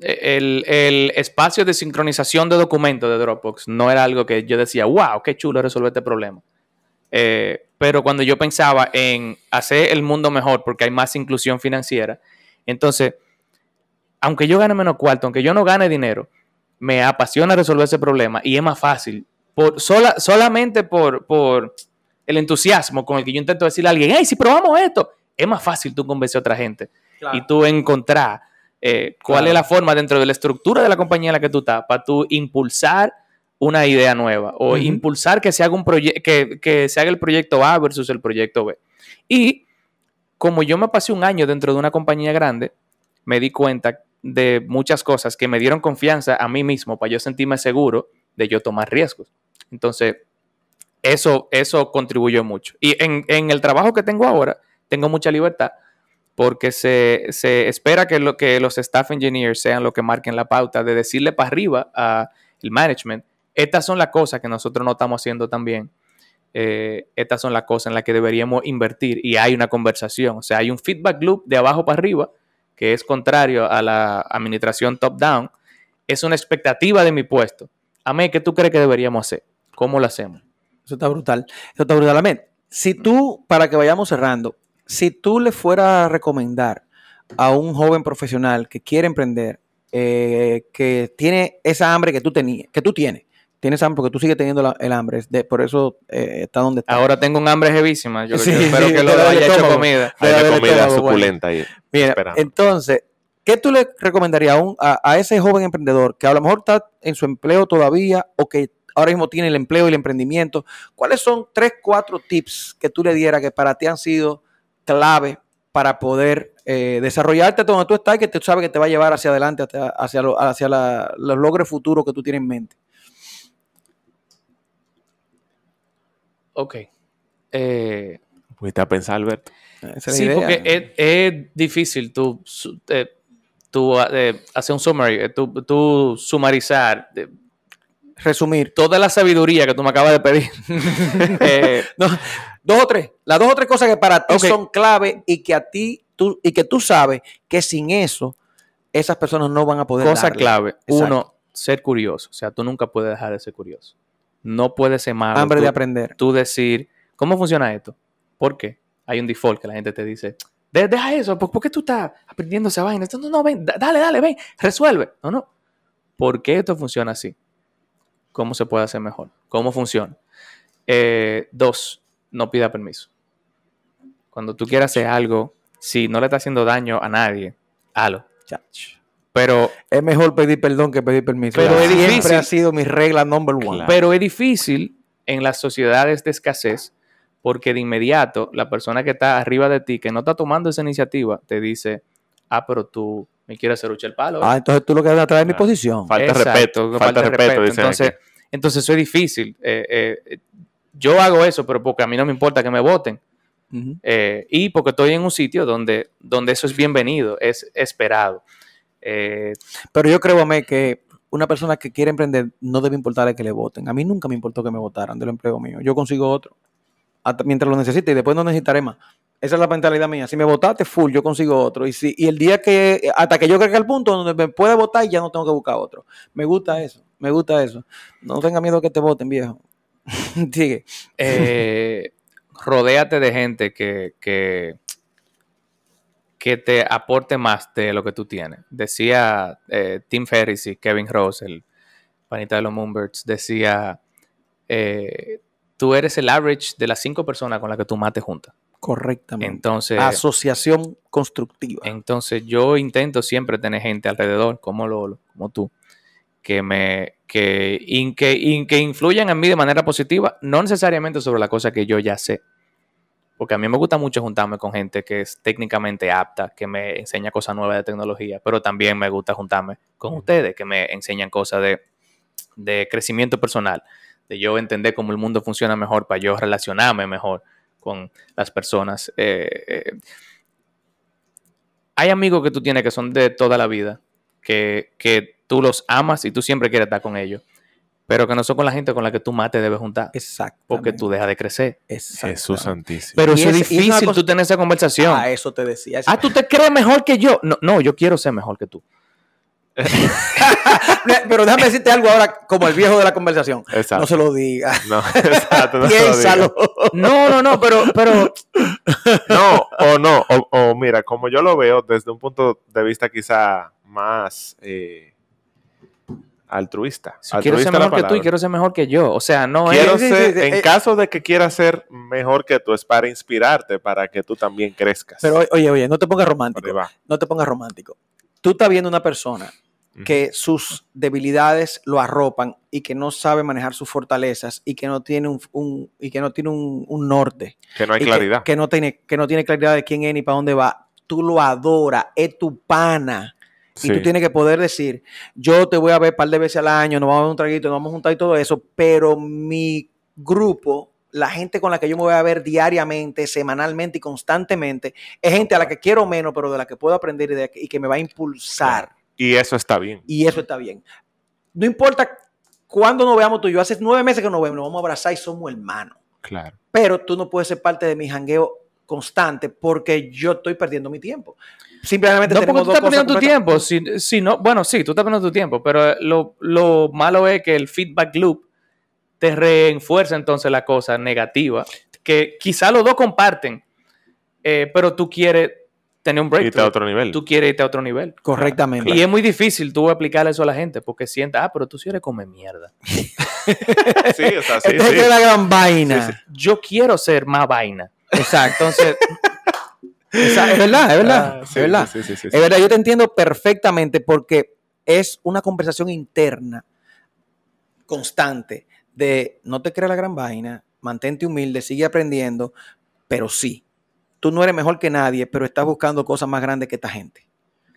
el, espacio de sincronización de documentos de Dropbox no era algo que yo decía, wow, qué chulo resolver este problema. Eh, pero cuando yo pensaba en hacer el mundo mejor porque hay más inclusión financiera, entonces aunque yo gane menos cuarto, aunque yo no gane dinero, me apasiona resolver ese problema y es más fácil. Por, sola, solamente por, por el entusiasmo con el que yo intento decirle a alguien, hey, si probamos esto, es más fácil tú convencer a otra gente y tú encontrar eh, cuál es la forma dentro de la estructura de la compañía en la que tú estás para tú impulsar una idea nueva o impulsar que se haga un que, que se haga el proyecto A versus el proyecto B. Y como yo me pasé un año dentro de una compañía grande, me di cuenta de muchas cosas que me dieron confianza a mí mismo para yo sentirme seguro de yo tomar riesgos. Entonces, eso, eso contribuyó mucho. Y en, el trabajo que tengo ahora, tengo mucha libertad porque se, espera que, lo, que los staff engineers sean los que marquen la pauta de decirle para arriba al management, estas son las cosas que nosotros no estamos haciendo también. Eh, estas son las cosas en las que deberíamos invertir y hay una conversación, o sea, hay un feedback loop de abajo para arriba que es contrario a la administración top-down, es una expectativa de mi puesto. A mí, ¿qué tú crees que deberíamos hacer? ¿Cómo lo hacemos? Eso está brutal. Eso está brutalmente. Si tú, para que vayamos cerrando, si tú le fueras a recomendar a un joven profesional que quiere emprender eh, que tiene esa hambre que tú tenías, que tú tienes. Tienes hambre porque tú sigues teniendo la- el hambre. de- por eso eh, está donde está. Ahora tengo un hambre jevísima. Yo, Sí, yo espero sí, que lo haya hecho comida. Hay una comida estómago, bueno. suculenta ahí. Mira, esperando. entonces, ¿qué tú le recomendarías a, un- a, a ese joven emprendedor que a lo mejor está en su empleo todavía o que ahora mismo tiene el empleo y el emprendimiento? ¿Cuáles son tres, cuatro tips que tú le dieras que para ti han sido clave para poder eh, desarrollarte donde tú estás y que tú sabes que te va a llevar hacia adelante, hacia, hacia, lo- hacia la- los logros futuros que tú tienes en mente? Ok. Eh, Fuiste a pensar, Alberto. Sí, idea. porque es, es difícil tú, eh, tú, eh, hacer un summary, eh, tú, tú sumarizar eh, Resumir. toda la sabiduría que tú me acabas de pedir. Eh, No, dos o tres. Las dos o tres cosas que para ti son clave y que a ti tú, y que tú sabes que sin eso esas personas no van a poder. cosa darle. clave. Exacto. Uno, ser curioso. O sea, tú nunca puedes dejar de ser curioso. No puedes ser malo. Hambre tú, de aprender. tú decir, ¿cómo funciona esto? ¿Por qué? Hay un default que la gente te dice, "De- deja eso, ¿por, por qué tú estás aprendiendo esa vaina? Esto, No, no, ven, da- dale, dale, ven, resuelve. No, no. ¿Por qué esto funciona así? ¿Cómo se puede hacer mejor? ¿Cómo funciona? Eh, dos, no pida permiso. Cuando tú quieras hacer algo, si no le está haciendo daño a nadie, hazlo. Chach. Pero Es mejor pedir perdón que pedir permiso. Pero es Siempre difícil. ha sido mi regla number one. Claro. Pero es difícil en las sociedades de escasez porque de inmediato la persona que está arriba de ti, que no está tomando esa iniciativa, te dice, ah, pero tú me quieres hacer el palo. ¿eh?". Ah, entonces tú lo que vas a traer mi posición. Falta Exacto, respeto. Falta falta respeto, respeto. dicen Entonces, aquí. entonces eso es difícil. Eh, eh, yo hago eso, pero porque a mí no me importa que me voten. Eh, y porque estoy en un sitio donde, donde eso es bienvenido, es esperado. Eh, Pero yo creo, Amé, que una persona que quiere emprender no debe importarle que le voten. A mí nunca me importó que me votaran del empleo mío. Yo consigo otro. Hasta mientras lo necesite y después no necesitaré más. Esa es la mentalidad mía. Si me votaste full, yo consigo otro. Y, si, y el día que, hasta que yo crezca al punto donde me puede votar, ya no tengo que buscar otro. Me gusta eso. Me gusta eso. No tenga miedo que te voten, viejo. Sigue. eh, rodéate de gente que, que, que te aporte más de lo que tú tienes. Decía eh, Tim Ferriss y Kevin Rose, el panita de los Moonbirds, decía, eh, tú eres el average de las cinco personas con las que tú mates juntas. Correctamente. Entonces, Asociación constructiva. entonces yo intento siempre tener gente alrededor, como Lolo, como tú, que me que, in- que, in- que influyan en mí de manera positiva, no necesariamente sobre la cosa que yo ya sé. Porque a mí me gusta mucho juntarme con gente que es técnicamente apta, que me enseña cosas nuevas de tecnología, pero también me gusta juntarme con ustedes, que me enseñan cosas de, de crecimiento personal, de yo entender cómo el mundo funciona mejor, para yo relacionarme mejor con las personas. Eh, eh, hay amigos que tú tienes que son de toda la vida, que, que tú los amas y tú siempre quieres estar con ellos, pero que no son con la gente con la que tú más te debes juntar, Exacto. porque tú dejas de crecer. Jesús santísimo. Pero eso es y es difícil cosa- tú tener esa conversación. Ah, eso te decía. Ah, tú te crees mejor que yo. No, no, yo quiero ser mejor que tú. Pero déjame decirte algo ahora, como el viejo de la conversación. Exacto. No se lo diga. No, exacto. No, se lo Piénsalo. diga. No, no, no, pero, pero no, o no, o, o mira, como yo lo veo desde un punto de vista quizá más eh, altruista. si quiero ser mejor que tú y quiero ser mejor que yo. O sea, no Quiero es. ser, en eh. caso de que quieras ser mejor que tú, es para inspirarte, para que tú también crezcas. Pero oye, oye, no te pongas romántico. va. No te pongas romántico. Tú estás viendo una persona que sus debilidades lo arropan y que no sabe manejar sus fortalezas y que no tiene un, un- y que no tiene un, un norte. Que no hay y que- claridad. Que, no tiene, que no tiene claridad de quién es ni para dónde va. Tú lo adoras, es tu pana. Y tú tienes que poder decir, yo te voy a ver un par de veces al año, nos vamos a dar un traguito, nos vamos a juntar y todo eso, pero mi grupo, la gente con la que yo me voy a ver diariamente, semanalmente y constantemente, es gente a la que quiero menos, pero de la que puedo aprender y, de- y que me va a impulsar. Y eso está bien. Y eso está bien. No importa cuándo nos veamos tú y yo, hace nueve meses que nos vemos, nos vamos a abrazar y somos hermanos. Claro. Pero tú no puedes ser parte de mi jangueo constante porque yo estoy perdiendo mi tiempo. Simplemente No, porque tú estás perdiendo tu tiempo. Si, si no, bueno, sí, tú estás perdiendo tu tiempo, pero lo, lo malo es que el feedback loop te reenfuerza entonces la cosa negativa, que quizá los dos comparten, eh, pero tú quieres tener un Irte a otro nivel. Tú quieres irte a otro nivel. Correctamente. Y es muy difícil tú explicarle eso a la gente porque sienta, ah, pero tú sí eres come mierda. Sí, o sea, sí, sí. es la gran vaina. Yo quiero ser más vaina. Exacto. Entonces, esa- es verdad, es verdad. Ah, es verdad. sí, sí. Es verdad, yo te entiendo perfectamente porque es una conversación interna, constante, de no te creas la gran vaina, mantente humilde, sigue aprendiendo, pero sí, tú no eres mejor que nadie, pero estás buscando cosas más grandes que esta gente.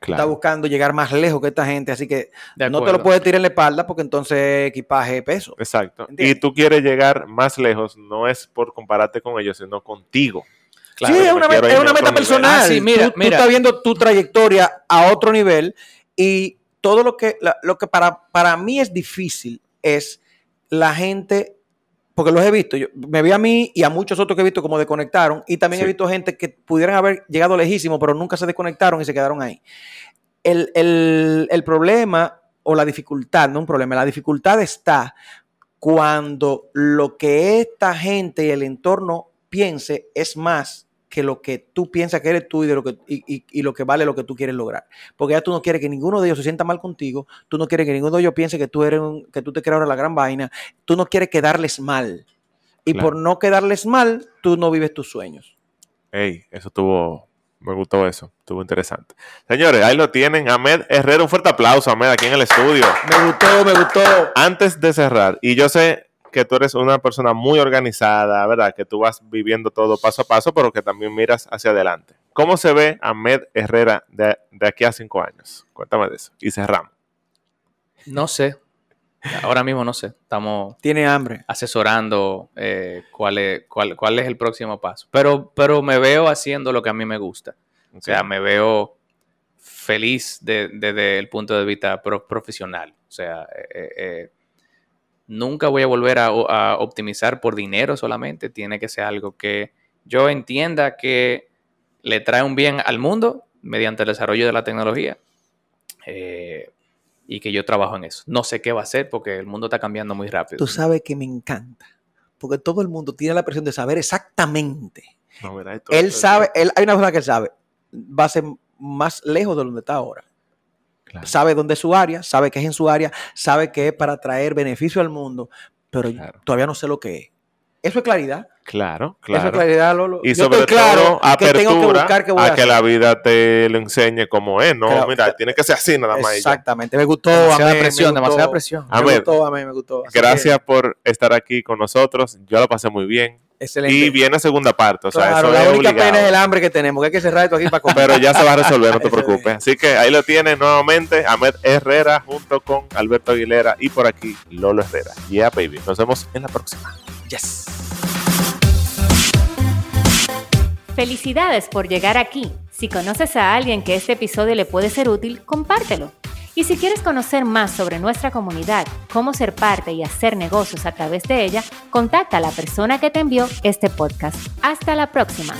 Claro. buscando llegar más lejos que esta gente, así que no te lo puedes tirar en la espalda porque entonces equipaje peso. Exacto. ¿Entiendes? Y tú quieres llegar más lejos, no es por compararte con ellos, sino contigo. Claro, sí, es una, es una meta personal. Ah, sí, mira, tú, tú mira. estás viendo tu trayectoria a otro nivel y todo lo que, lo que para, para mí es difícil es la gente, porque los he visto, yo, me vi a mí y a muchos otros que he visto como desconectaron y también he visto gente que pudieran haber llegado lejísimo, pero nunca se desconectaron y se quedaron ahí. El, el- el problema o la dificultad, no un problema, la dificultad está cuando lo que esta gente y el entorno piense es más que lo que tú piensas que eres tú y, de lo que, y, y- y lo que vale lo que tú quieres lograr. Porque ya tú no quieres que ninguno de ellos se sienta mal contigo, tú no quieres que ninguno de ellos piense que tú eres un- que tú te creas ahora la gran vaina, tú no quieres quedarles mal. Y Claro. por no quedarles mal, tú no vives tus sueños. Ey, eso estuvo, me gustó eso, estuvo interesante. Señores, ahí lo tienen, Ahmed Herrera, un fuerte aplauso, Ahmed, aquí en el estudio. Me gustó, me gustó. Antes de cerrar, y yo sé que tú eres una persona muy organizada, ¿verdad? Que tú vas viviendo todo paso a paso, pero que también miras hacia adelante. ¿Cómo se ve Ahmed Herrera de, de aquí a cinco años? Cuéntame de eso. Y cerramos. No sé. Ahora mismo no sé. Estamos Tiene hambre. asesorando eh, cuál, es, cuál, cuál es el próximo paso. Pero, pero me veo haciendo lo que a mí me gusta. O sea, me veo feliz de- desde el punto de vista pro- profesional. O sea, eh, eh, eh, nunca voy a volver a, a optimizar por dinero solamente. Tiene que ser algo que yo entienda que le trae un bien al mundo mediante el desarrollo de la tecnología. eh, y que yo trabajo en eso. No sé qué va a ser porque el mundo está cambiando muy rápido. Tú sabes que me encanta. Porque todo el mundo tiene la presión de saber exactamente. No, Él esto- sabe, él, hay una cosa que él sabe. Va a ser más lejos de donde está ahora. Claro, sabe dónde es su área, sabe que es en su área, sabe que es para traer beneficio al mundo, pero yo Claro. todavía no sé lo que es. Eso es claridad. claro. Eso es claro. claridad, Lolo. Y Yo sobre estoy claro todo, que tengo que apertura buscar qué voy a, a, que la vida te lo enseñe como es. No, Claro. mira, tiene que ser así nada más. Exactamente. Me gustó. demasiada me presión, gustó. demasiada presión. A Me ver. gustó, amén, me gustó. Así Gracias por estar aquí con nosotros. Yo lo pasé muy bien. Excelente. Y viene segunda parte. O sea, Claro, eso la es única obligado. pena es el hambre que tenemos, que hay que cerrar esto aquí para comer. Pero ya se va a resolver, no te preocupes. Así que ahí lo tienen nuevamente Ahmed Herrera junto con Alberto Aguilera y por aquí Lolo Herrera. Yeah, baby. Nos vemos en la próxima. Yes. Felicidades por llegar aquí. Si conoces a alguien que este episodio le puede ser útil, compártelo. Y si quieres conocer más sobre nuestra comunidad, cómo ser parte y hacer negocios a través de ella, contacta a la persona que te envió este podcast. Hasta la próxima.